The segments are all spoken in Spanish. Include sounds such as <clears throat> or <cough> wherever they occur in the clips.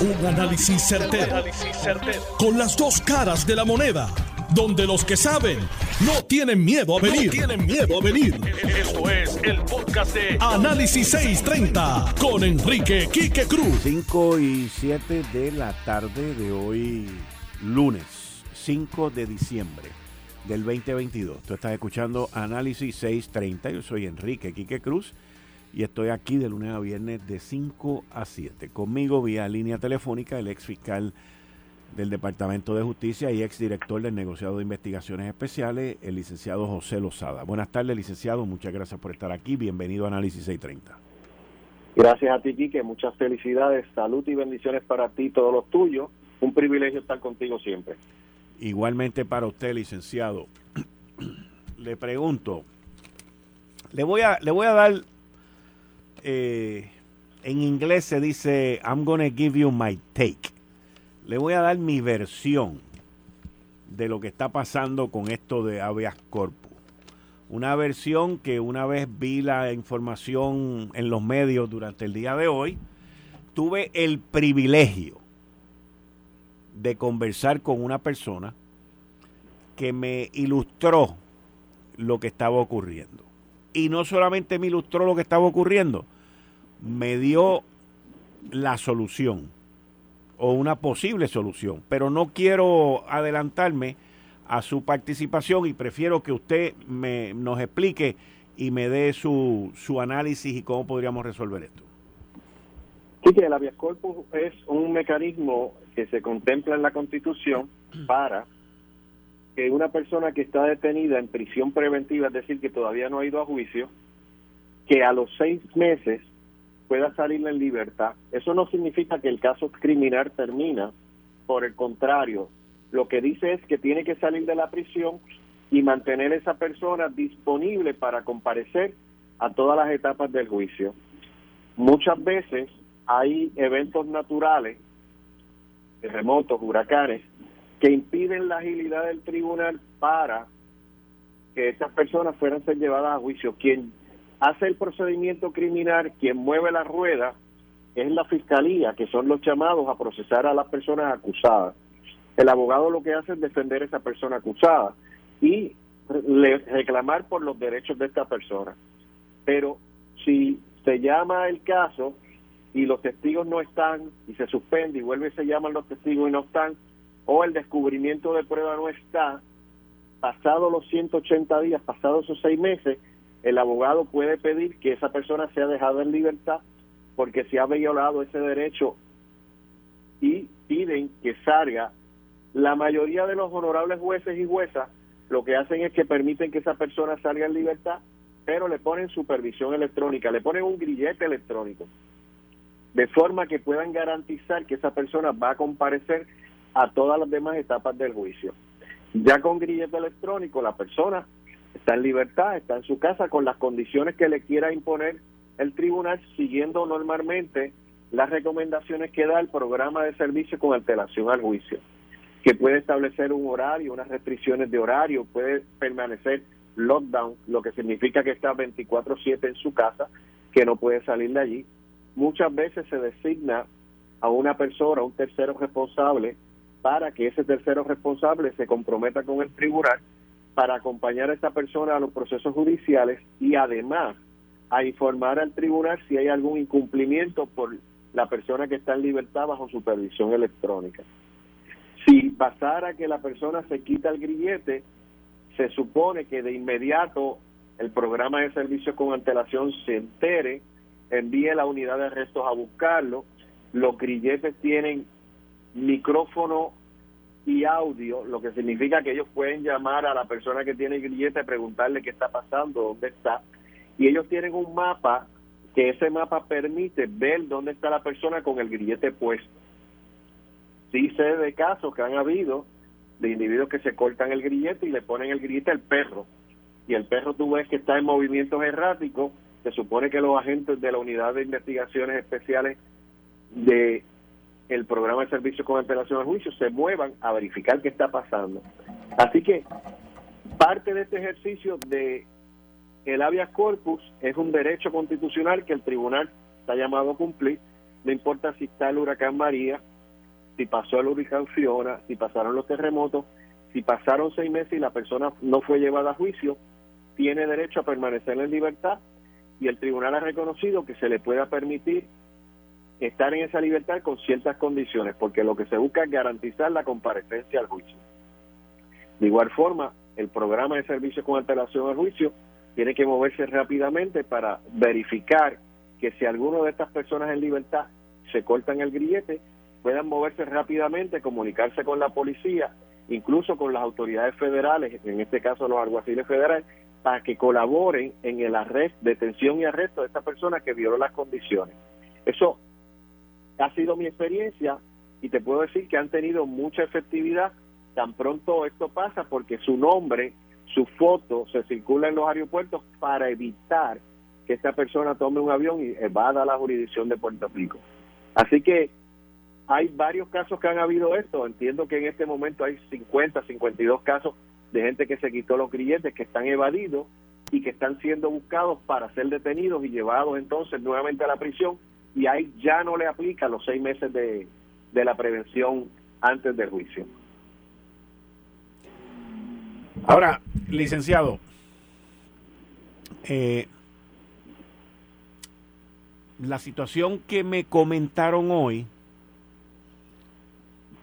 Un análisis certero, Con las dos caras de la moneda. Donde los que saben no tienen miedo a venir. tienen miedo a venir. Esto es el podcast de Análisis 630 con Enrique Quique Cruz. 5 y 7 de la tarde de hoy, lunes 5 de diciembre del 2022. Tú estás escuchando Análisis 630. Yo soy Enrique Quique Cruz y estoy aquí de lunes a viernes de 5 a 7. Conmigo vía línea telefónica el ex fiscal del Departamento de Justicia y ex director del negociado de investigaciones especiales, el licenciado José Lozada. Buenas tardes, licenciado. Muchas gracias por estar aquí. Bienvenido a Análisis 630. Gracias a ti, Quique. Muchas felicidades, salud y bendiciones para ti y todos los tuyos. Un privilegio estar contigo siempre. Igualmente para usted, licenciado. <clears throat> le pregunto, le voy a, le voy a dar eh, en inglés se dice, I'm gonna give you my take. Le voy a dar mi versión de lo que está pasando con esto de habeas corpus. Una versión que una vez vi la información en los medios durante el día de hoy, tuve el privilegio de conversar con una persona que me ilustró lo que estaba ocurriendo y no solamente me ilustró lo que estaba ocurriendo, me dio la solución o una posible solución. Pero no quiero adelantarme a su participación y prefiero que usted me, nos explique y me dé su, su análisis y cómo podríamos resolver esto. Sí, que el habeas corpus es un mecanismo que se contempla en la Constitución para una persona que está detenida en prisión preventiva, es decir, que todavía no ha ido a juicio, que a los seis meses pueda salir en libertad. Eso no significa que el caso criminal termina, por el contrario, lo que dice es que tiene que salir de la prisión y mantener a esa persona disponible para comparecer a todas las etapas del juicio. Muchas veces hay eventos naturales, terremotos, huracanes, que impiden la agilidad del tribunal para que estas personas fueran ser llevadas a juicio. Quien hace el procedimiento criminal, quien mueve la rueda, es la fiscalía, que son los llamados a procesar a las personas acusadas. El abogado lo que hace es defender a esa persona acusada y reclamar por los derechos de esta persona. Pero si se llama el caso y los testigos no están y se suspende y vuelve y se llaman los testigos y no están, o el descubrimiento de prueba no está, pasado los 180 días, pasados esos seis meses, el abogado puede pedir que esa persona sea dejada en libertad porque se ha violado ese derecho y piden que salga. La mayoría de los honorables jueces y juezas lo que hacen es que permiten que esa persona salga en libertad, pero le ponen supervisión electrónica, le ponen un grillete electrónico, de forma que puedan garantizar que esa persona va a comparecer a todas las demás etapas del juicio. Ya con grillete electrónico, la persona está en libertad, está en su casa con las condiciones que le quiera imponer el tribunal, siguiendo normalmente las recomendaciones que da el programa de servicio con antelación al juicio, que puede establecer un horario, unas restricciones de horario, puede permanecer lockdown, lo que significa que está 24/7 en su casa, que no puede salir de allí. Muchas veces se designa a una persona, un tercero responsable, para que ese tercero responsable se comprometa con el tribunal para acompañar a esa persona a los procesos judiciales y además a informar al tribunal si hay algún incumplimiento por la persona que está en libertad bajo supervisión electrónica. Si pasara que la persona se quita el grillete, se supone que de inmediato el programa de servicios con antelación se entere, envíe la unidad de arrestos a buscarlo, los grilletes tienen micrófono y audio, lo que significa que ellos pueden llamar a la persona que tiene grillete, preguntarle qué está pasando, dónde está, y ellos tienen un mapa que ese mapa permite ver dónde está la persona con el grillete puesto. Sí sé de casos que han habido de individuos que se cortan el grillete y le ponen el grillete al perro, y el perro tú ves que está en movimientos erráticos, se supone que los agentes de la unidad de investigaciones especiales de el programa de servicio con antelación al juicio se muevan a verificar qué está pasando. Así que parte de este ejercicio de el habeas corpus es un derecho constitucional que el tribunal está llamado a cumplir no importa si está el huracán María, si pasó el huracán Fiona, si pasaron los terremotos, si pasaron seis meses y la persona no fue llevada a juicio, tiene derecho a permanecer en libertad y el tribunal ha reconocido que se le pueda permitir estar en esa libertad con ciertas condiciones, porque lo que se busca es garantizar la comparecencia al juicio. De igual forma, el programa de servicios con antelación al juicio tiene que moverse rápidamente para verificar que si alguno de estas personas en libertad se cortan el grillete, puedan moverse rápidamente, comunicarse con la policía, incluso con las autoridades federales, en este caso los alguaciles federales, para que colaboren en el arresto, detención y arresto de esta persona que violó las condiciones. Eso ha sido mi experiencia y te puedo decir que han tenido mucha efectividad tan pronto esto pasa porque su nombre, su foto se circula en los aeropuertos para evitar que esta persona tome un avión y evada la jurisdicción de Puerto Rico. Así que hay varios casos que han habido esto. Entiendo que en este momento hay 50, 52 casos de gente que se quitó los grilletes, que están evadidos y que están siendo buscados para ser detenidos y llevados entonces nuevamente a la prisión y ahí ya no le aplica los seis meses de, de la prevención antes del juicio. Ahora, licenciado, eh, la situación que me comentaron hoy,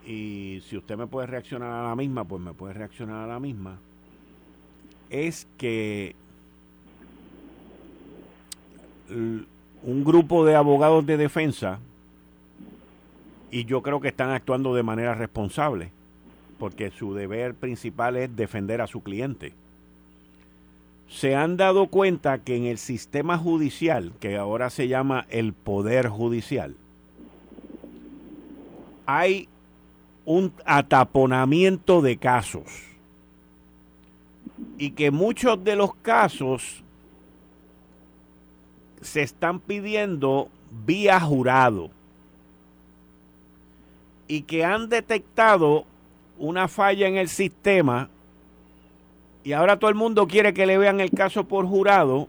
y si usted me puede reaccionar a la misma, pues me puede reaccionar a la misma, es que un grupo de abogados de defensa, y yo creo que están actuando de manera responsable, porque su deber principal es defender a su cliente. Se han dado cuenta que en el sistema judicial, que ahora se llama el Poder Judicial, hay un ataponamiento de casos y que muchos de los casos se están pidiendo vía jurado y que han detectado una falla en el sistema y ahora todo el mundo quiere que le vean el caso por jurado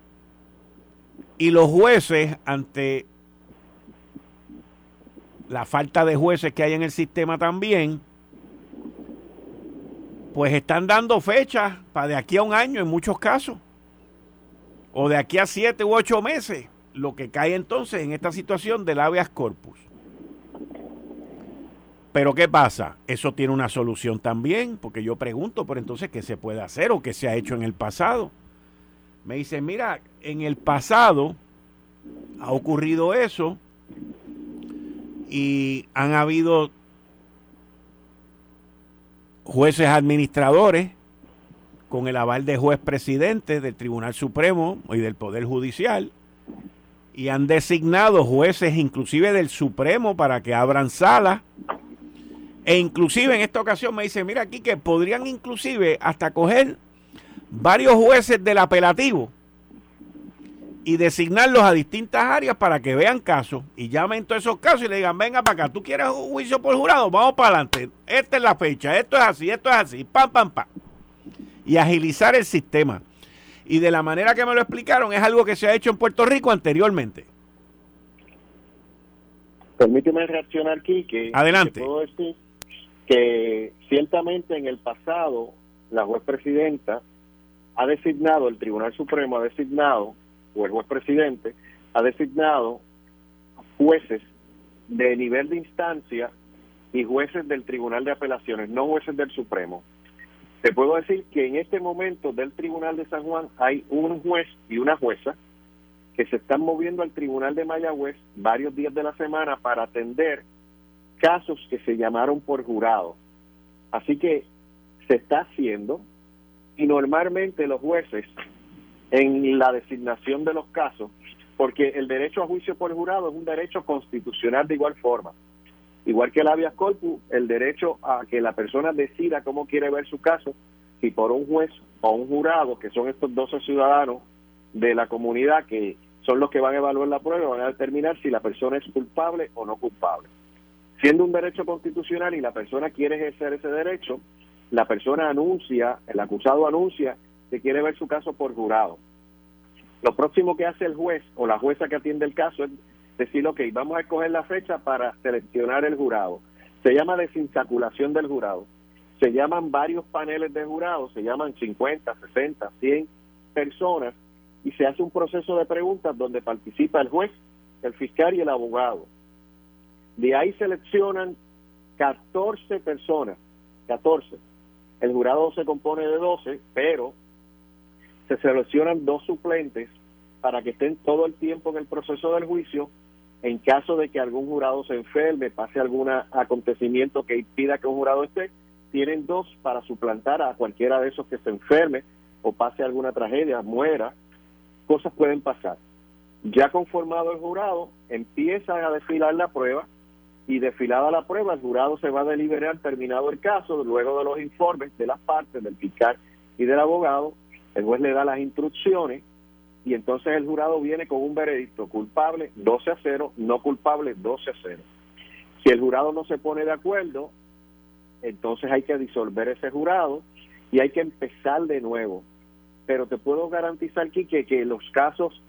y los jueces ante la falta de jueces que hay en el sistema también, pues están dando fechas para de aquí a un año en muchos casos, o de aquí a siete u ocho meses, lo que cae entonces en esta situación del habeas corpus. Pero ¿qué pasa? Eso tiene una solución también, porque yo pregunto, por entonces, ¿qué se puede hacer o qué se ha hecho en el pasado? Me dicen, mira, en el pasado ha ocurrido eso y han habido jueces administradores con el aval de juez presidente del Tribunal Supremo y del Poder Judicial y han designado jueces inclusive del Supremo para que abran salas e inclusive en esta ocasión me dice, mira aquí que podrían inclusive hasta coger varios jueces del apelativo y designarlos a distintas áreas para que vean casos y llamen todos esos casos y le digan, venga para acá, tú quieres un juicio por jurado, vamos para adelante, esta es la fecha, esto es así, esto es así, pam, pam, pam. Y agilizar el sistema. Y de la manera que me lo explicaron, es algo que se ha hecho en Puerto Rico anteriormente. Permíteme reaccionar, que Adelante que ciertamente en el pasado la juez presidenta ha designado, el Tribunal Supremo ha designado, o el juez presidente ha designado jueces de nivel de instancia y jueces del Tribunal de Apelaciones, no jueces del Supremo. Te puedo decir que en este momento del Tribunal de San Juan hay un juez y una jueza que se están moviendo al Tribunal de Mayagüez varios días de la semana para atender casos que se llamaron por jurado. Así que se está haciendo y normalmente los jueces en la designación de los casos, porque el derecho a juicio por jurado es un derecho constitucional de igual forma. Igual que el habeas corpus, el derecho a que la persona decida cómo quiere ver su caso, si por un juez o un jurado, que son estos 12 ciudadanos de la comunidad que son los que van a evaluar la prueba, van a determinar si la persona es culpable o no culpable. Siendo un derecho constitucional y la persona quiere ejercer ese derecho, la persona anuncia, el acusado anuncia que quiere ver su caso por jurado. Lo próximo que hace el juez o la jueza que atiende el caso es decir, ok, vamos a escoger la fecha para seleccionar el jurado. Se llama desinsaculación del jurado. Se llaman varios paneles de jurados, se llaman 50, 60, 100 personas y se hace un proceso de preguntas donde participa el juez, el fiscal y el abogado. De ahí seleccionan 14 personas, 14. El jurado se compone de 12, pero se seleccionan dos suplentes para que estén todo el tiempo en el proceso del juicio. En caso de que algún jurado se enferme, pase algún acontecimiento que impida que un jurado esté, tienen dos para suplantar a cualquiera de esos que se enferme o pase alguna tragedia, muera, cosas pueden pasar. Ya conformado el jurado, empiezan a desfilar la prueba y desfilada la prueba, el jurado se va a deliberar terminado el caso, luego de los informes de las partes, del fiscal y del abogado, el juez le da las instrucciones y entonces el jurado viene con un veredicto culpable 12 a 0, no culpable 12 a 0. Si el jurado no se pone de acuerdo, entonces hay que disolver ese jurado y hay que empezar de nuevo. Pero te puedo garantizar, Quique, que los casos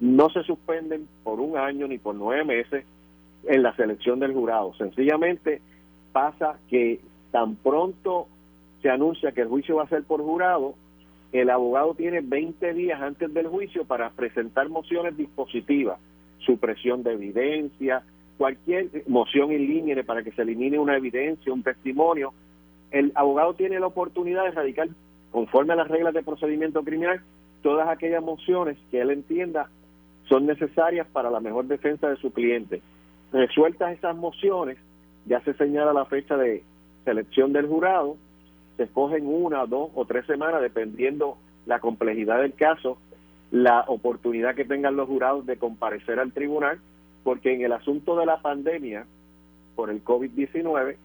no se suspenden por un año ni por nueve meses en la selección del jurado. Sencillamente pasa que tan pronto se anuncia que el juicio va a ser por jurado, el abogado tiene 20 días antes del juicio para presentar mociones dispositivas, supresión de evidencia, cualquier moción en línea para que se elimine una evidencia, un testimonio. El abogado tiene la oportunidad de radicar, conforme a las reglas de procedimiento criminal, todas aquellas mociones que él entienda son necesarias para la mejor defensa de su cliente. Resueltas esas mociones, ya se señala la fecha de selección del jurado, se escogen una, dos o tres semanas, dependiendo la complejidad del caso, la oportunidad que tengan los jurados de comparecer al tribunal, porque en el asunto de la pandemia por el COVID-19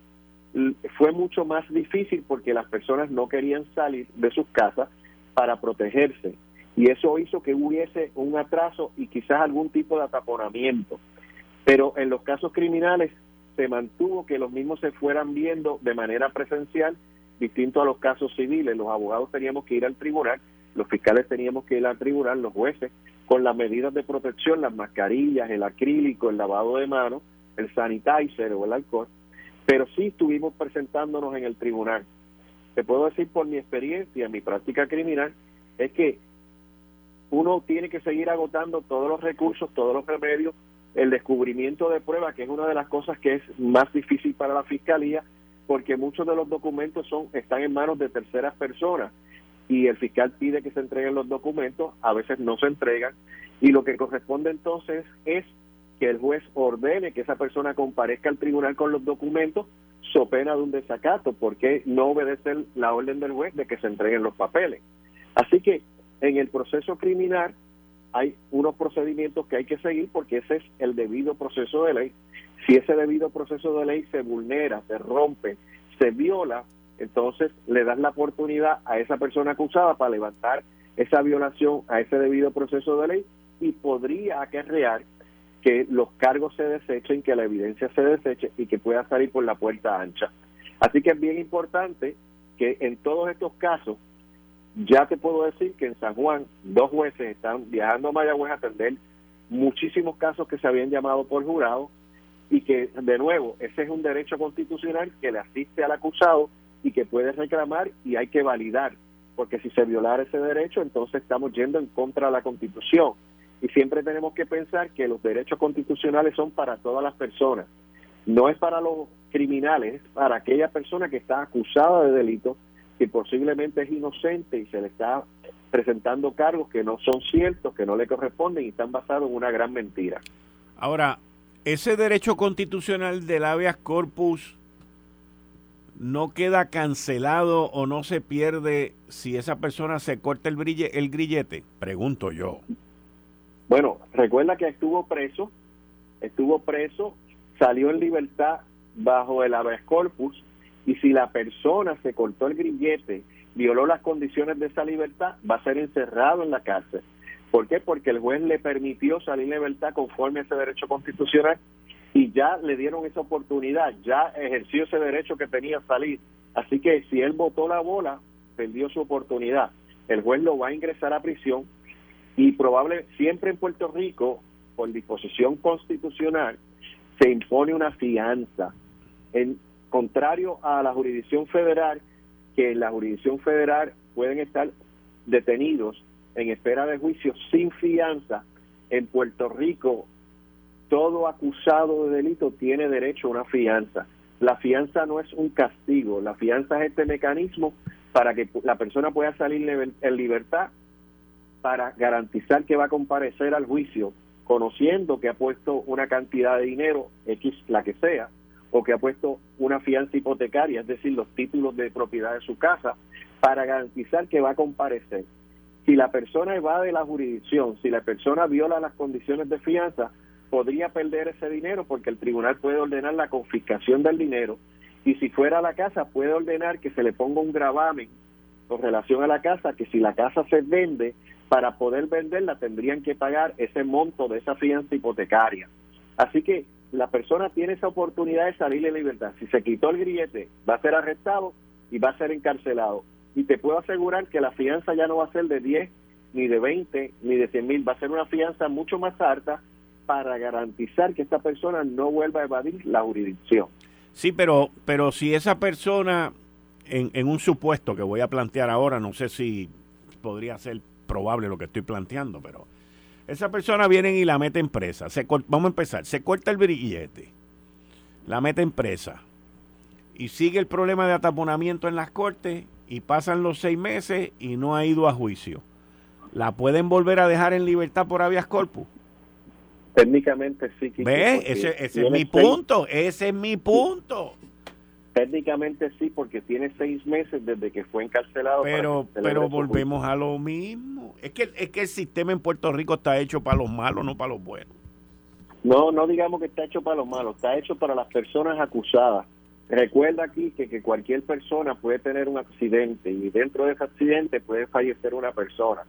fue mucho más difícil porque las personas no querían salir de sus casas para protegerse y eso hizo que hubiese un atraso y quizás algún tipo de ataponamiento. Pero en los casos criminales se mantuvo que los mismos se fueran viendo de manera presencial distinto a los casos civiles. Los abogados teníamos que ir al tribunal, los fiscales teníamos que ir al tribunal, los jueces, con las medidas de protección, las mascarillas, el acrílico, el lavado de manos, el sanitizer o el alcohol, pero sí estuvimos presentándonos en el tribunal. Te puedo decir por mi experiencia, mi práctica criminal, es que uno tiene que seguir agotando todos los recursos, todos los remedios, el descubrimiento de pruebas, que es una de las cosas que es más difícil para la fiscalía, porque muchos de los documentos son están en manos de terceras personas y el fiscal pide que se entreguen los documentos, a veces no se entregan y lo que corresponde entonces es que el juez ordene que esa persona comparezca al tribunal con los documentos so pena de un desacato, porque no obedece la orden del juez de que se entreguen los papeles. Así que en el proceso criminal hay unos procedimientos que hay que seguir porque ese es el debido proceso de ley si ese debido proceso de ley se vulnera, se rompe, se viola, entonces le das la oportunidad a esa persona acusada para levantar esa violación a ese debido proceso de ley y podría acarrear que los cargos se desechen, que la evidencia se deseche y que pueda salir por la puerta ancha. Así que es bien importante que en todos estos casos, ya te puedo decir que en San Juan dos jueces están viajando a Mayagüez a atender muchísimos casos que se habían llamado por jurado y que, de nuevo, ese es un derecho constitucional que le asiste al acusado y que puede reclamar y hay que validar, porque si se violara ese derecho, entonces estamos yendo en contra de la Constitución. Y siempre tenemos que pensar que los derechos constitucionales son para todas las personas, no es para los criminales, es para aquella persona que está acusada de delito, que posiblemente es inocente y se le está presentando cargos que no son ciertos, que no le corresponden y están basados en una gran mentira. Ahora, ese derecho constitucional del habeas corpus no queda cancelado o no se pierde si esa persona se corta el, el grillete? Pregunto yo. Bueno, recuerda que estuvo preso, estuvo preso, salió en libertad bajo el habeas corpus y si la persona se cortó el grillete, violó las condiciones de esa libertad, va a ser encerrado en la cárcel. ¿Por qué? Porque el juez le permitió salir en libertad conforme a ese derecho constitucional y ya le dieron esa oportunidad, ya ejerció ese derecho que tenía salir. Así que si él votó la bola, perdió su oportunidad. El juez lo va a ingresar a prisión y probable siempre en Puerto Rico por disposición constitucional, se impone una fianza. En contrario a la jurisdicción federal, que en la jurisdicción federal pueden estar detenidos en espera de juicio sin fianza, en Puerto Rico todo acusado de delito tiene derecho a una fianza. La fianza no es un castigo, la fianza es este mecanismo para que la persona pueda salir en libertad para garantizar que va a comparecer al juicio conociendo que ha puesto una cantidad de dinero, X la que sea, o que ha puesto una fianza hipotecaria, es decir, los títulos de propiedad de su casa, para garantizar que va a comparecer. Si la persona evade la jurisdicción, si la persona viola las condiciones de fianza, podría perder ese dinero porque el tribunal puede ordenar la confiscación del dinero y si fuera a la casa puede ordenar que se le ponga un gravamen con relación a la casa, que si la casa se vende, para poder venderla tendrían que pagar ese monto de esa fianza hipotecaria. Así que la persona tiene esa oportunidad de salir en libertad. Si se quitó el grillete, va a ser arrestado y va a ser encarcelado. Y te puedo asegurar que la fianza ya no va a ser de 10, ni de 20, ni de 100 mil, va a ser una fianza mucho más alta para garantizar que esta persona no vuelva a evadir la jurisdicción. Sí, pero, pero si esa persona, en, en un supuesto que voy a plantear ahora, no sé si podría ser probable lo que estoy planteando, pero esa persona viene y la mete en presa. Se, vamos a empezar, se corta el brillete, la mete en presa y sigue el problema de ataponamiento en las cortes y pasan los seis meses y no ha ido a juicio. ¿La pueden volver a dejar en libertad por habeas corpus? Técnicamente sí. ¿Ves? Ese, ese es mi punto, ese es mi punto. Técnicamente sí, porque tiene seis meses desde que fue encarcelado. Pero, pero volvemos a lo mismo. Es que, es que el sistema en Puerto Rico está hecho para los malos, no para los buenos. No, no digamos que está hecho para los malos, está hecho para las personas acusadas. Recuerda aquí que, que cualquier persona puede tener un accidente y dentro de ese accidente puede fallecer una persona.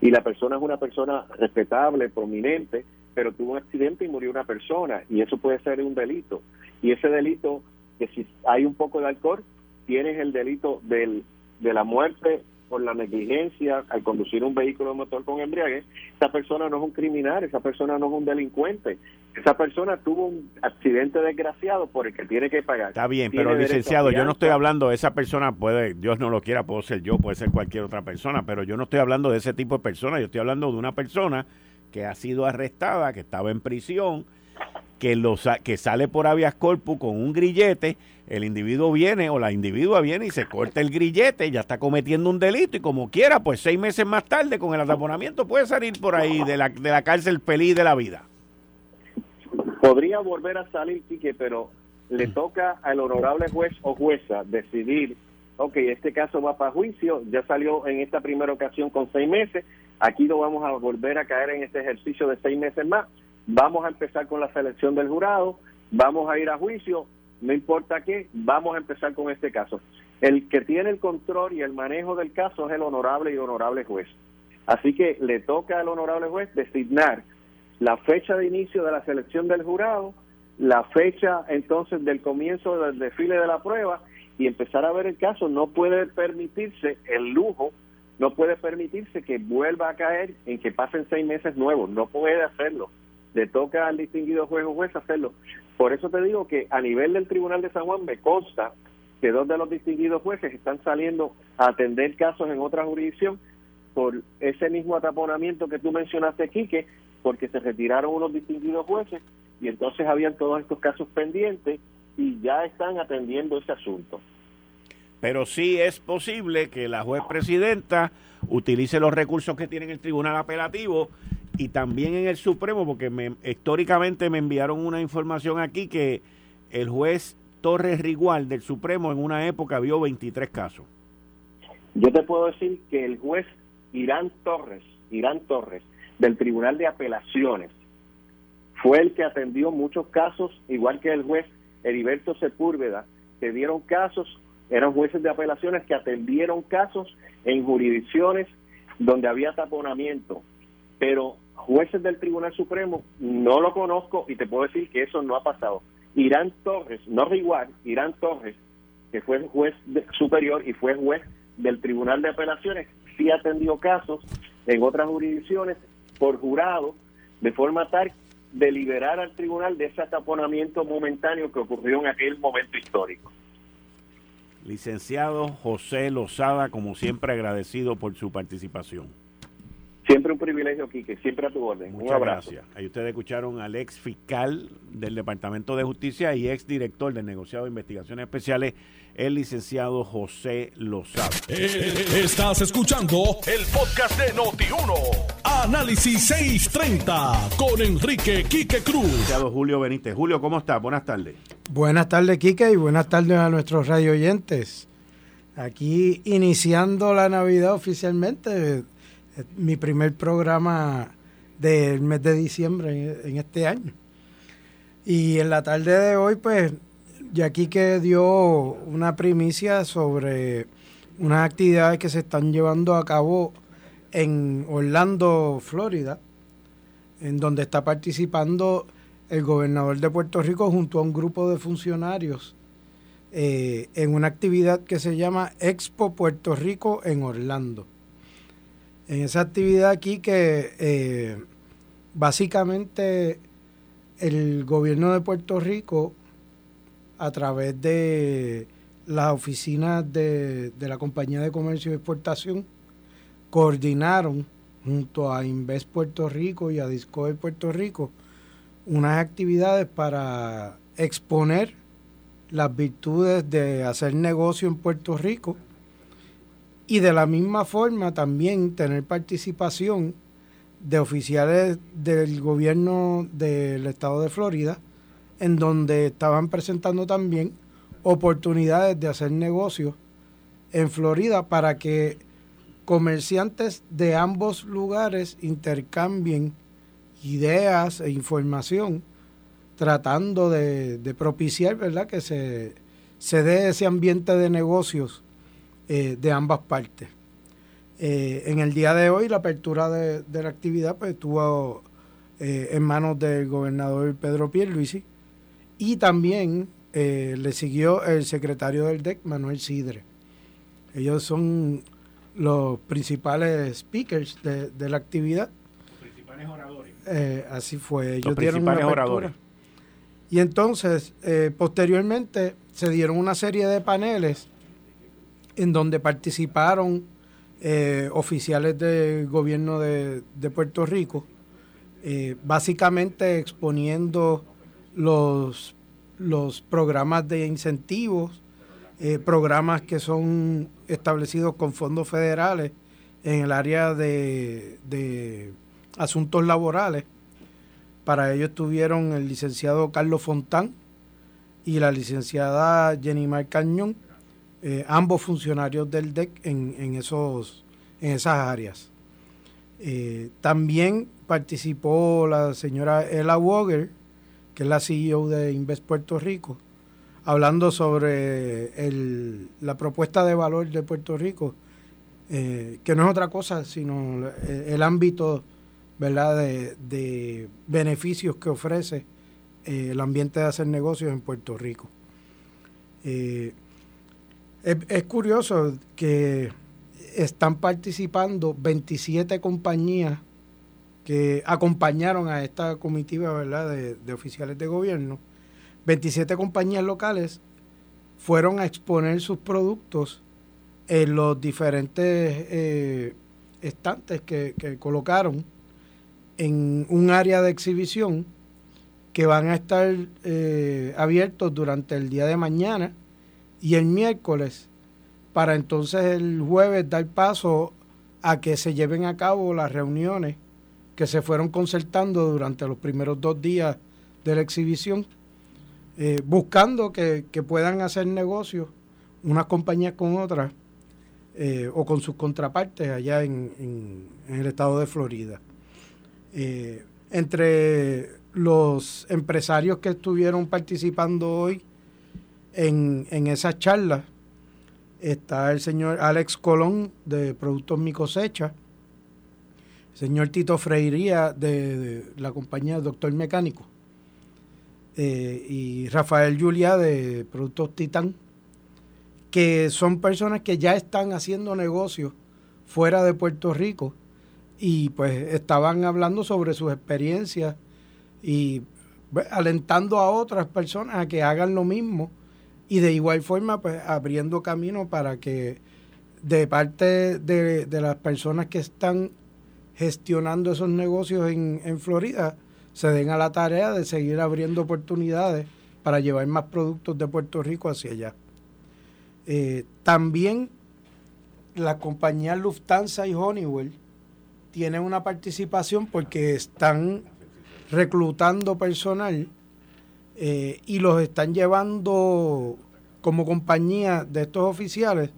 Y la persona es una persona respetable, prominente, pero tuvo un accidente y murió una persona y eso puede ser un delito. Y ese delito, que si hay un poco de alcohol, tienes el delito del, de la muerte por la negligencia al conducir un vehículo de motor con embriague, esa persona no es un criminal, esa persona no es un delincuente, esa persona tuvo un accidente desgraciado por el que tiene que pagar. Está bien, pero licenciado, yo no estoy hablando de esa persona, puede, Dios no lo quiera, puedo ser yo, puede ser cualquier otra persona, pero yo no estoy hablando de ese tipo de persona, yo estoy hablando de una persona que ha sido arrestada, que estaba en prisión, que, lo, que sale por habeas corpus con un grillete, el individuo viene o la individua viene y se corta el grillete, ya está cometiendo un delito y como quiera, pues seis meses más tarde con el ataponamiento puede salir por ahí de la, de la cárcel feliz de la vida. Podría volver a salir, Quique, pero le toca al honorable juez o jueza decidir, ok, este caso va para juicio, ya salió en esta primera ocasión con seis meses, Aquí no vamos a volver a caer en este ejercicio de seis meses más. Vamos a empezar con la selección del jurado, vamos a ir a juicio, no importa qué, vamos a empezar con este caso. El que tiene el control y el manejo del caso es el honorable y honorable juez. Así que le toca al honorable juez designar la fecha de inicio de la selección del jurado, la fecha entonces del comienzo del desfile de la prueba y empezar a ver el caso. No puede permitirse el lujo no puede permitirse que vuelva a caer en que pasen seis meses nuevos, no puede hacerlo. Le toca al distinguido juez o juez hacerlo. Por eso te digo que a nivel del Tribunal de San Juan me consta que dos de los distinguidos jueces están saliendo a atender casos en otra jurisdicción por ese mismo ataponamiento que tú mencionaste, Quique, porque se retiraron unos distinguidos jueces y entonces habían todos estos casos pendientes y ya están atendiendo ese asunto pero sí es posible que la juez presidenta utilice los recursos que tiene en el tribunal apelativo y también en el Supremo, porque me, históricamente me enviaron una información aquí que el juez Torres Rigual del Supremo en una época vio 23 casos. Yo te puedo decir que el juez Irán Torres, Irán Torres, del Tribunal de Apelaciones, fue el que atendió muchos casos, igual que el juez Heriberto Sepúlveda, que dieron casos eran jueces de apelaciones que atendieron casos en jurisdicciones donde había taponamiento, pero jueces del Tribunal Supremo no lo conozco y te puedo decir que eso no ha pasado. Irán Torres, no igual, Irán Torres, que fue juez superior y fue juez del Tribunal de Apelaciones, sí atendió casos en otras jurisdicciones por jurado, de forma tal de liberar al tribunal de ese ataponamiento momentáneo que ocurrió en aquel momento histórico. Licenciado José Lozada, como siempre agradecido por su participación. Siempre un privilegio, Quique, siempre a tu orden. un abrazo. Gracias. Ahí ustedes escucharon al ex fiscal del Departamento de Justicia y ex director del negociado de investigaciones especiales, el licenciado José Lozada. Eh, estás escuchando el podcast de Noti1. Análisis 630 con Enrique Quique Cruz. Licenciado Julio Benítez. Julio, ¿cómo estás? Buenas tardes. Buenas tardes, Quique, y buenas tardes a nuestros radio oyentes. Aquí iniciando la Navidad oficialmente mi primer programa del mes de diciembre en, este año. Y en la tarde de hoy, pues, aquí que dio una primicia sobre unas actividades que se están llevando a cabo en Orlando, Florida, en donde está participando el gobernador de Puerto Rico junto a un grupo de funcionarios eh, en una actividad que se llama Expo Puerto Rico en Orlando en esa actividad aquí que eh, básicamente el gobierno de Puerto Rico, a través de las oficinas de, la Compañía de Comercio y Exportación, coordinaron junto a Invest Puerto Rico y a Discover Puerto Rico unas actividades para exponer las virtudes de hacer negocio en Puerto Rico y de la misma forma también tener participación de oficiales del gobierno del estado de Florida, en donde estaban presentando también oportunidades de hacer negocios en Florida para que comerciantes de ambos lugares intercambien ideas e información tratando de, propiciar ¿verdad? que se, se dé ese ambiente de negocios eh, de ambas partes. Eh, en el día de hoy la apertura de, la actividad pues, estuvo eh, en manos del gobernador Pedro Pierluisi y también le siguió el secretario del DEC, Manuel Sidre. Ellos son los principales speakers de, la actividad. Los principales oradores. así fue. Ellos dieron una oradores. Y entonces, posteriormente, se dieron una serie de paneles en donde participaron eh, oficiales del gobierno de, Puerto Rico, eh, básicamente exponiendo los, los programas de incentivos, eh, programas que son establecidos con fondos federales en el área de, de asuntos laborales. Para ello estuvieron el licenciado Carlos Fontán y la licenciada Jenny Mar Cañón eh, ambos funcionarios del DEC en, esos, en esas áreas. Eh, también participó la señora Ella Woger, que es la CEO de Invest Puerto Rico, hablando sobre la propuesta de valor de Puerto Rico, eh, que no es otra cosa sino el, ámbito ¿verdad? De, de, beneficios que ofrece el ambiente de hacer negocios en Puerto Rico. Es, curioso que están participando 27 compañías que acompañaron a esta comitiva ¿verdad? De, oficiales de gobierno. 27 compañías locales fueron a exponer sus productos en los diferentes eh, estantes que, colocaron en un área de exhibición que van a estar eh, abiertos durante el día de mañana y el miércoles para entonces el jueves dar paso a que se lleven a cabo las reuniones que se fueron concertando durante los primeros dos días de la exhibición, eh, buscando que, puedan hacer negocios unas compañías con otras eh, o con sus contrapartes allá en, el estado de Florida. Eh, entre los empresarios que estuvieron participando hoy, en, en esa charla está el señor Alex Colón de Productos Mi Cosecha, el señor Tito Freiría de, la compañía Doctor Mecánico eh, y Rafael Julia de Productos Titán, que son personas que ya están haciendo negocios fuera de Puerto Rico y pues estaban hablando sobre sus experiencias y pues, alentando a otras personas a que hagan lo mismo y de igual forma pues abriendo camino para que de parte de, de las personas que están gestionando esos negocios en, en Florida se den a la tarea de seguir abriendo oportunidades para llevar más productos de Puerto Rico hacia allá. Eh, también la compañía Lufthansa y Honeywell tienen una participación porque están reclutando personal eh, y los están llevando como compañía de estos oficiales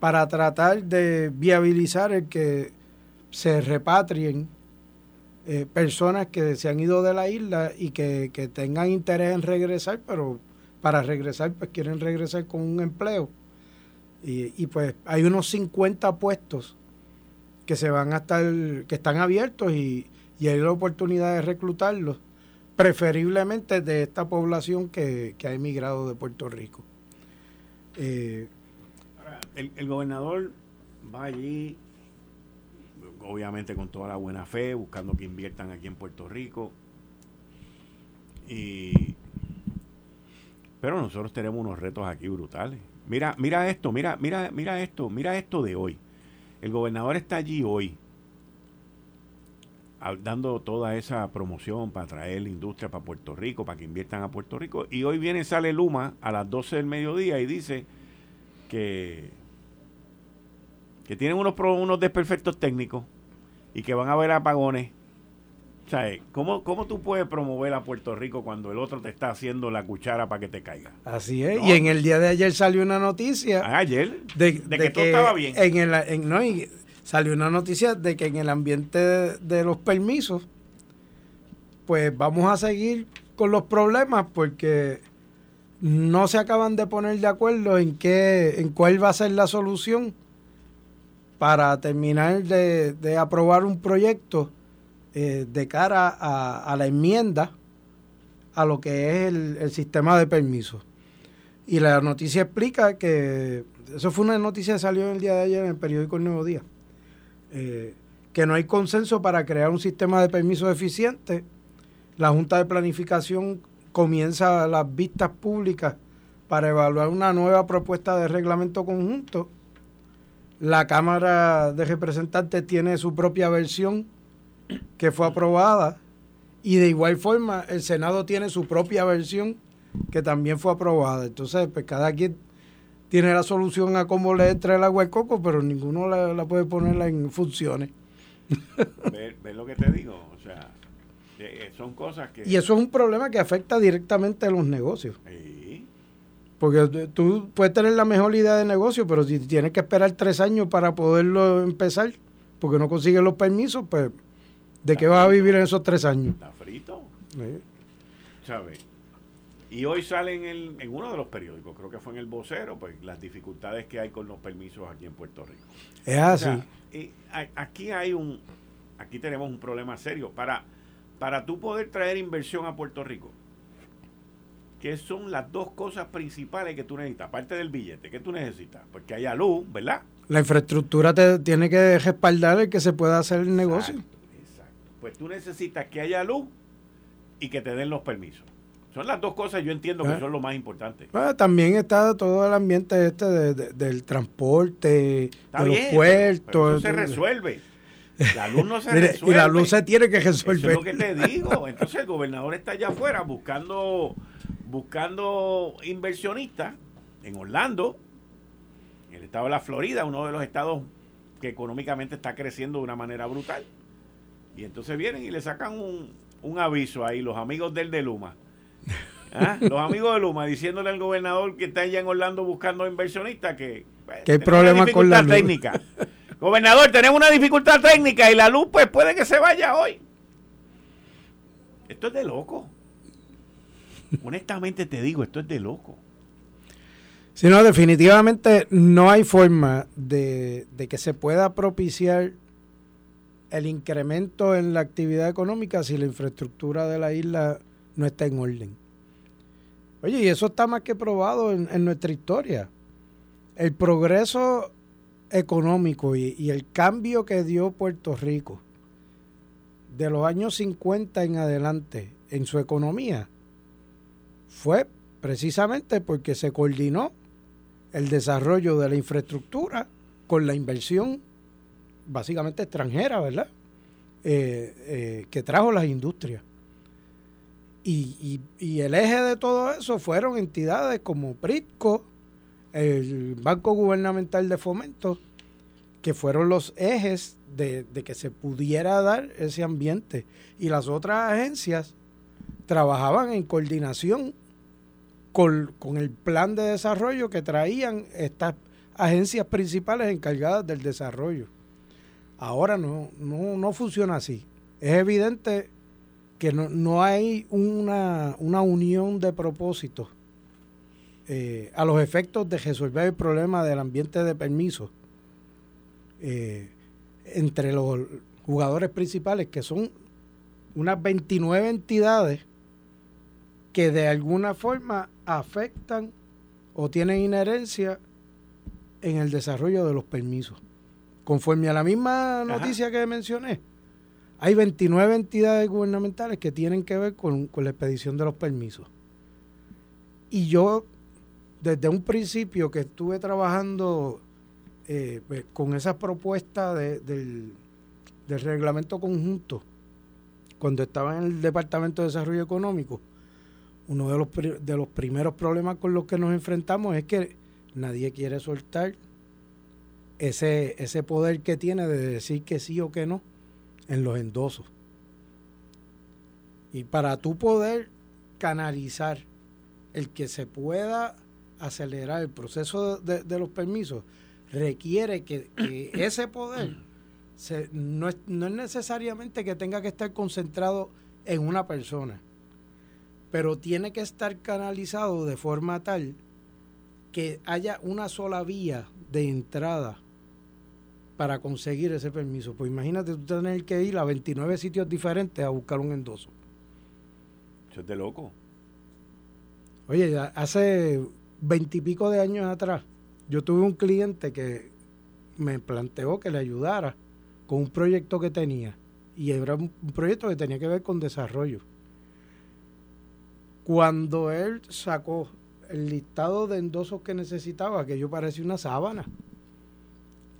para tratar de viabilizar el que se repatrien eh, personas que se han ido de la isla y que, tengan interés en regresar, pero para regresar pues quieren regresar con un empleo. Y, pues hay unos 50 puestos que se van a estar, que están abiertos y, hay la oportunidad de reclutarlos, preferiblemente de esta población que, ha emigrado de Puerto Rico. Eh, el, el gobernador va allí obviamente con toda la buena fe, buscando que inviertan aquí en Puerto Rico. Y pero nosotros tenemos unos retos aquí brutales. Mira, mira esto, mira, mira, mira esto, mira esto de hoy. El gobernador está allí hoy dando toda esa promoción para traer la industria para Puerto Rico, para que inviertan a Puerto Rico. Y hoy viene, sale Luma a las 12 del mediodía y dice que, que tienen unos, unos desperfectos técnicos y que van a haber apagones. O sea, ¿cómo, ¿cómo tú puedes promover a Puerto Rico cuando el otro te está haciendo la cuchara para que te caiga? Así es. Y en el día de ayer salió una noticia. Ah, ayer. De, que, todo estaba bien. En el, no, salió una noticia de que en el ambiente de, los permisos, pues vamos a seguir con los problemas porque no se acaban de poner de acuerdo en qué, en cuál va a ser la solución para terminar de, aprobar un proyecto eh, de cara a, la enmienda a lo que es el, sistema de permisos. Y la noticia explica que, eso fue una noticia que salió el día de ayer en el periódico El Nuevo Día, eh, que no hay consenso para crear un sistema de permisos eficiente. La Junta de Planificación comienza las vistas públicas para evaluar una nueva propuesta de reglamento conjunto la Cámara de Representantes tiene su propia versión que fue aprobada y de igual forma el Senado tiene su propia versión que también fue aprobada. Entonces, pues cada quien tiene la solución a cómo le entra el agua al coco, pero ninguno la, puede poner en funciones. <laughs> ¿Ves lo que te digo? O sea, eh, son cosas que... Y eso es un problema que afecta directamente a los negocios. Porque tú puedes tener la mejor idea de negocio, pero si tienes que esperar tres años para poderlo empezar, porque no consigues los permisos, pues, ¿de qué vas a vivir en esos tres años? Está frito. ¿Sabes? Y hoy sale en, el, en uno de los periódicos, creo que fue en el vocero, pues las dificultades que hay con los permisos aquí en Puerto Rico. Es así. y aquí hay un, aquí tenemos un problema serio. Para, para tú poder traer inversión a Puerto Rico, ¿Qué son las dos cosas principales que tú necesitas, aparte del billete, ¿qué tú necesitas? Porque haya luz, ¿verdad? La infraestructura te tiene que respaldar el que se pueda hacer el negocio. Exacto. Pues tú necesitas que haya luz y que te den los permisos. Son las dos cosas, yo entiendo que ah. son lo más importante. Ah, también está todo el ambiente este del transporte, de los puertos. eso se resuelve. La luz no se <laughs> resuelve. Y la luz se tiene que resolver. Eso es lo que te digo. Entonces el gobernador está allá afuera buscando buscando inversionistas en Orlando, en el estado de la Florida, uno de los estados que económicamente está creciendo de una manera brutal. Y entonces vienen y le sacan un, un aviso ahí, los amigos del de Luma. ¿Ah? Los amigos de Luma diciéndole al gobernador que está allá en Orlando buscando inversionistas que, pues, hay problemas con la técnica. gobernador, tenemos una dificultad técnica y la luz pues puede que se vaya hoy. Esto es de loco. Honestamente te digo, esto es de loco. Si no, definitivamente no hay forma de, que se pueda propiciar el incremento en la actividad económica si la infraestructura de la isla no está en orden. Oye, y eso está más que probado en, nuestra historia. El progreso económico y, y, el cambio que dio Puerto Rico de los años 50 en adelante en su economía fue precisamente porque se coordinó el desarrollo de la infraestructura con la inversión básicamente extranjera, ¿verdad? Eh, eh, que trajo las industrias. Y, el eje de todo eso fueron entidades como PRITCO, el Banco Gubernamental de Fomento, que fueron los ejes de, que se pudiera dar ese ambiente. Y las otras agencias trabajaban en coordinación con, el plan de desarrollo que traían estas agencias principales encargadas del desarrollo. Ahora no, no, funciona así. Es evidente que no, hay una, una, unión de propósitos eh, a los efectos de resolver el problema del ambiente de permiso eh, entre los jugadores principales, que son unas 29 entidades que de alguna forma afectan o tienen inherencia en el desarrollo de los permisos. Conforme a la misma noticia que mencioné, hay 29 entidades gubernamentales que tienen que ver con, la expedición de los permisos. Y yo, desde un principio que estuve trabajando eh, pues, con esa propuesta del, reglamento conjunto, cuando estaba en el Departamento de Desarrollo Económico, uno de los, primeros problemas con los que nos enfrentamos es que nadie quiere soltar ese poder que tiene de decir que sí o que no en los endosos. Y para tú poder canalizar el que se pueda acelerar el proceso de, los permisos, requiere que, <coughs> ese poder no, es, no es necesariamente que tenga que estar concentrado en una persona, pero tiene que estar canalizado de forma tal que haya una sola vía de entrada para conseguir ese permiso. Pues imagínate tú tener que ir a 29 sitios diferentes a buscar un endoso. Eso es de loco. Oye, hace veintipico de años atrás, yo tuve un cliente que me planteó que le ayudara con un proyecto que tenía. Y era un proyecto que tenía que ver con desarrollo. Cuando él sacó el listado de endosos que necesitaba, que yo parecía una sábana.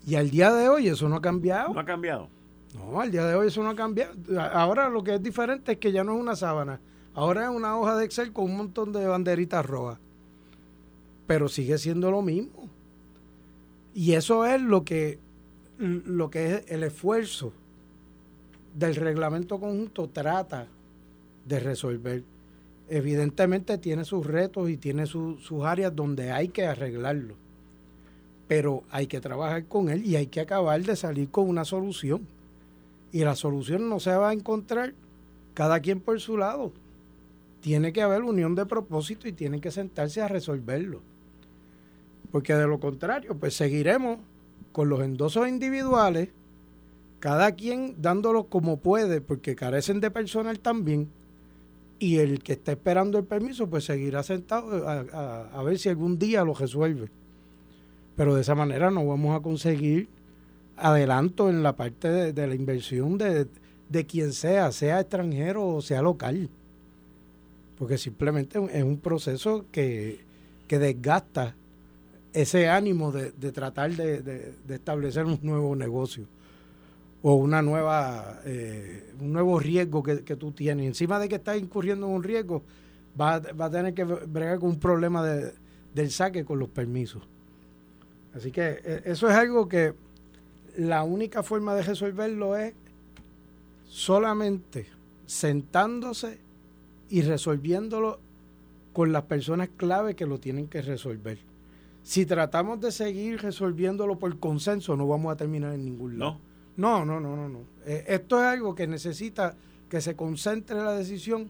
Y al día de hoy eso no ha cambiado. No ha cambiado. No, al día de hoy eso no ha cambiado. Ahora lo que es diferente es que ya no es una sábana. Ahora es una hoja de Excel con un montón de banderitas rojas. Pero sigue siendo lo mismo. Y eso es lo que, lo que es el esfuerzo del reglamento conjunto trata de resolver. Evidentemente tiene sus retos y tiene sus áreas donde hay que arreglarlo pero hay que trabajar con él y hay que acabar de salir con una solución. Y la solución no se va a encontrar cada quien por su lado. Tiene que haber unión de propósito y tienen que sentarse a resolverlo. Porque de lo contrario, pues seguiremos con los endosos individuales, cada quien dándolo como puede, porque carecen de personal también, y el que está esperando el permiso, pues seguirá sentado a, a ver si algún día lo resuelve pero de esa manera no vamos a conseguir adelanto en la parte de, la inversión de, quien sea, sea extranjero o sea local. Porque simplemente es un proceso que, desgasta ese ánimo de, tratar de, establecer un nuevo negocio o una nueva eh, un nuevo riesgo que, tú tienes. Encima de que estás incurriendo en un riesgo, vas va a tener que bregar con un problema del saque con los permisos. Así que e, eso es algo que la única forma de resolverlo es solamente sentándose y resolviéndolo con las personas clave que lo tienen que resolver. Si tratamos de seguir resolviéndolo por consenso, no vamos a terminar en ningún lado. No, no, no, no, no. E, esto es algo que necesita que se concentre la decisión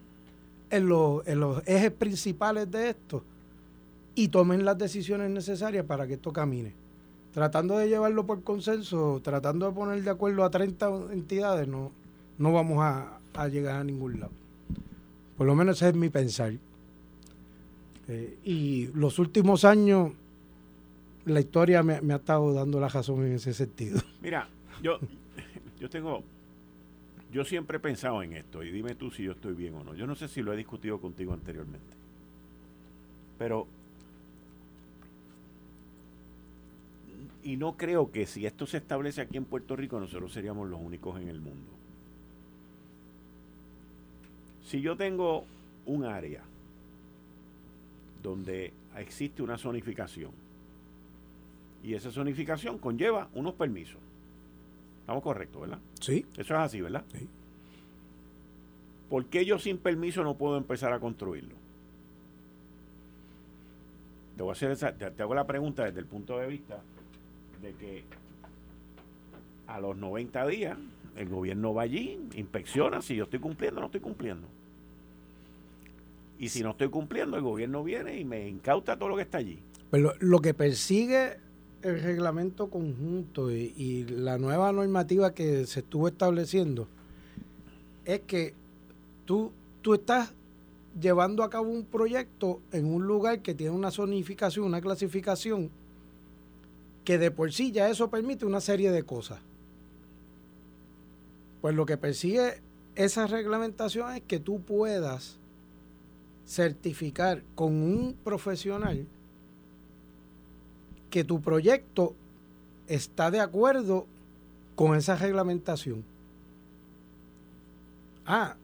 en los, en los ejes principales de esto y tomen las decisiones necesarias para que esto camine. Tratando de llevarlo por consenso, tratando de poner de acuerdo a 30 entidades, no, no vamos a, llegar a ningún lado. Por lo menos ese es mi pensar. Eh, y los últimos años, la historia me, me, ha estado dando la razón en ese sentido. <laughs> Mira, yo, yo tengo yo siempre he pensado en esto, y dime tú si yo estoy bien o no. Yo no sé si lo he discutido contigo anteriormente. Pero, y no creo que si esto se establece aquí en Puerto Rico, nosotros seríamos los únicos en el mundo. Si yo tengo un área donde existe una zonificación, y esa zonificación conlleva unos permisos, Estamos correctos, ¿verdad? Sí. Eso es así, ¿verdad? Sí. ¿Por qué yo sin permiso no puedo empezar a construirlo? Te, voy a hacer esa, te, hago la pregunta desde el punto de vista de que a los 90 días el gobierno va allí, inspecciona si yo estoy cumpliendo o no estoy cumpliendo. Y si no estoy cumpliendo, el gobierno viene y me incauta todo lo que está allí. Pero lo que persigue el reglamento conjunto y, la nueva normativa que se estuvo estableciendo es que tú, tú estás llevando a cabo un proyecto en un lugar que tiene una zonificación, una clasificación, que de por sí ya eso permite una serie de cosas. Pues lo que persigue esa reglamentación es que tú puedas certificar con un profesional que tu proyecto está de acuerdo con esa reglamentación. Ah,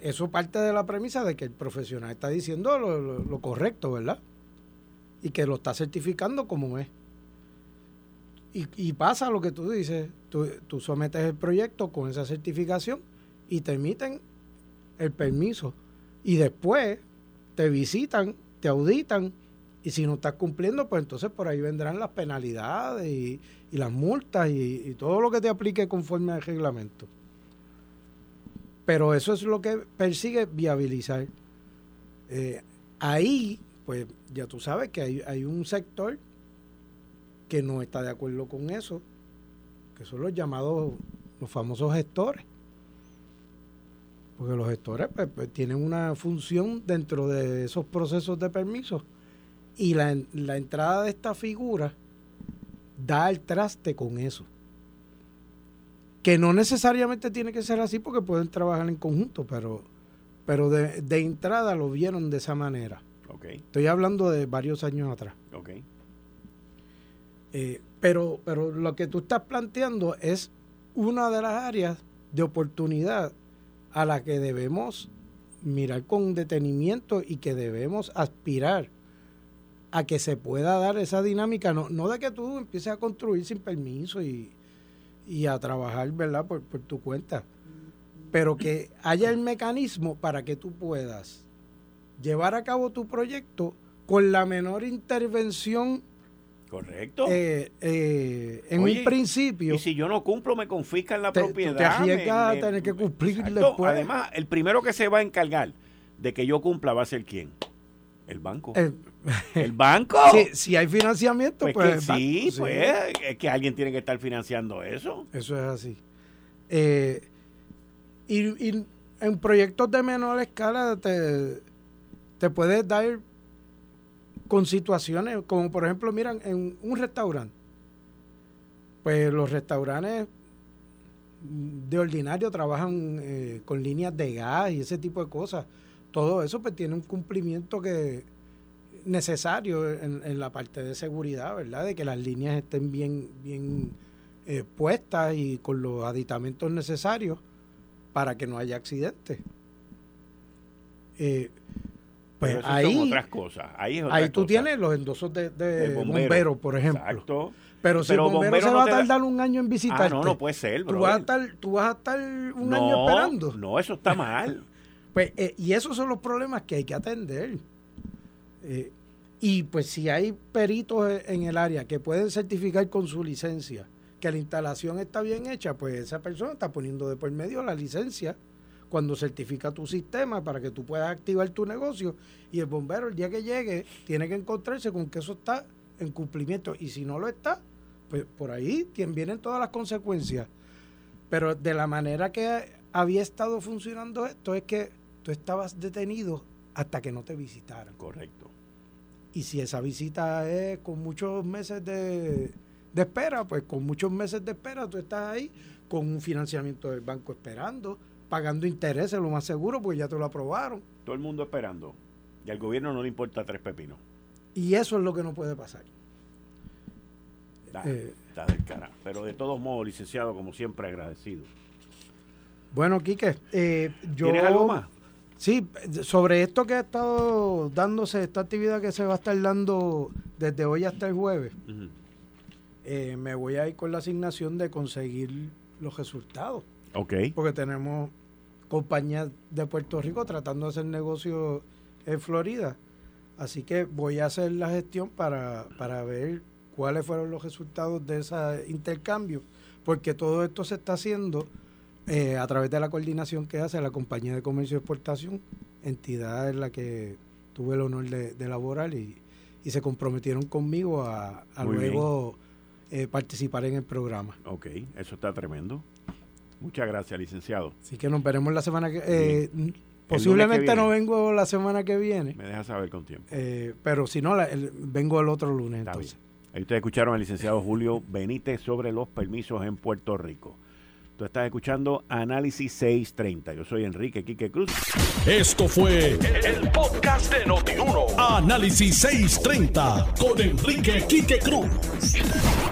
eso parte de la premisa de que el profesional está diciendo lo, correcto, ¿verdad? Y que lo está certificando como es. Y, pasa lo que tú dices, tú, tú, sometes el proyecto con esa certificación y te emiten el permiso. Y después te visitan, te auditan y si no estás cumpliendo, pues entonces por ahí vendrán las penalidades y, las multas y, todo lo que te aplique conforme al reglamento. Pero eso es lo que persigue viabilizar. Eh, ahí, pues ya tú sabes que hay, hay un sector que no está de acuerdo con eso, que son los llamados, los famosos gestores. Porque los gestores pues, pues tienen una función dentro de esos procesos de permisos y la, entrada de esta figura da el traste con eso. Que no necesariamente tiene que ser así porque pueden trabajar en conjunto, pero, pero de, entrada lo vieron de esa manera. Okay. Estoy hablando de varios años atrás. Okay. Eh, pero, pero lo que tú estás planteando es una de las áreas de oportunidad a la que debemos mirar con detenimiento y que debemos aspirar a que se pueda dar esa dinámica, no, no de que tú empieces a construir sin permiso y, a trabajar, ¿verdad?, por, por, tu cuenta, pero que haya el mecanismo para que tú puedas llevar a cabo tu proyecto con la menor intervención. Correcto. Eh, eh, en un principio. Y si yo no cumplo, me confiscan la propiedad. Te arriesgas a tener que cumplir después. Además, el primero que se va a encargar de que yo cumpla va a ser quién? El banco. El, <laughs> banco. si hay financiamiento, pues. pues sí, pues es que alguien tiene que estar financiando eso. Eso es así. Eh, y, en proyectos de menor escala te, te puedes dar con situaciones como, por ejemplo, miran, en un restaurante. Pues los restaurantes de ordinario trabajan eh, con líneas de gas y ese tipo de cosas todo eso pues tiene un cumplimiento que necesario en, la parte de seguridad, ¿verdad? De que las líneas estén bien, bien eh, puestas y con los aditamentos necesarios para que no haya accidentes. Eh, pues ahí, son otras cosas. Ahí, ahí tú tienes los endosos de, de bomberos, por ejemplo. Exacto. Pero si el bombero, se va a tardar un año en visitar. Ah, no, no puede ser, bro. Tú vas a estar, tú vas a estar un año esperando. No, eso está mal. <laughs> Pues, eh, y esos son los problemas que hay que atender. Eh, y pues si hay peritos e, en el área que pueden certificar con su licencia que la instalación está bien hecha, pues esa persona está poniendo de por medio la licencia cuando certifica tu sistema para que tú puedas activar tu negocio y el bombero el día que llegue tiene que encontrarse con que eso está en cumplimiento y si no lo está, pues por ahí vienen todas las consecuencias. Pero de la manera que había estado funcionando esto es que tú estabas detenido hasta que no te visitaran. Correcto. Y si esa visita es con muchos meses de, espera, pues con muchos meses de espera tú estás ahí con un financiamiento del banco esperando, pagando intereses, lo más seguro, porque ya te lo aprobaron. Todo el mundo esperando. Y al gobierno no le importa tres pepinos. Y eso es lo que no puede pasar. Está, eh, del. Pero de todos modos, licenciado, como siempre, agradecido. Bueno, Quique, eh, yo... ¿Tienes algo más? Sí, sobre esto que ha estado dándose, esta actividad que se va a estar dando desde hoy hasta el jueves, eh, me voy a ir con la asignación de conseguir los resultados. Ok. Porque tenemos compañías de Puerto Rico tratando de hacer negocio en Florida. Así que voy a hacer la gestión para, para ver cuáles fueron los resultados de ese intercambio, porque todo esto se está haciendo eh, a través de la coordinación que hace la Compañía de Comercio y Exportación, entidad en la que tuve el honor de, elaborar y, se comprometieron conmigo a, luego eh, participar en el programa. Ok, eso está tremendo. Muchas gracias, licenciado. Así que nos veremos la semana que... Eh, posiblemente no vengo la semana que viene. Me deja saber con tiempo. pero si no, vengo el otro lunes. entonces. Ahí ustedes escucharon al licenciado Julio Benítez sobre los permisos en Puerto Rico. Tú estás escuchando Análisis 630. Yo soy Enrique Quique Cruz. Esto fue el, podcast de Notiuno. Análisis 630 con Enrique Quique Cruz.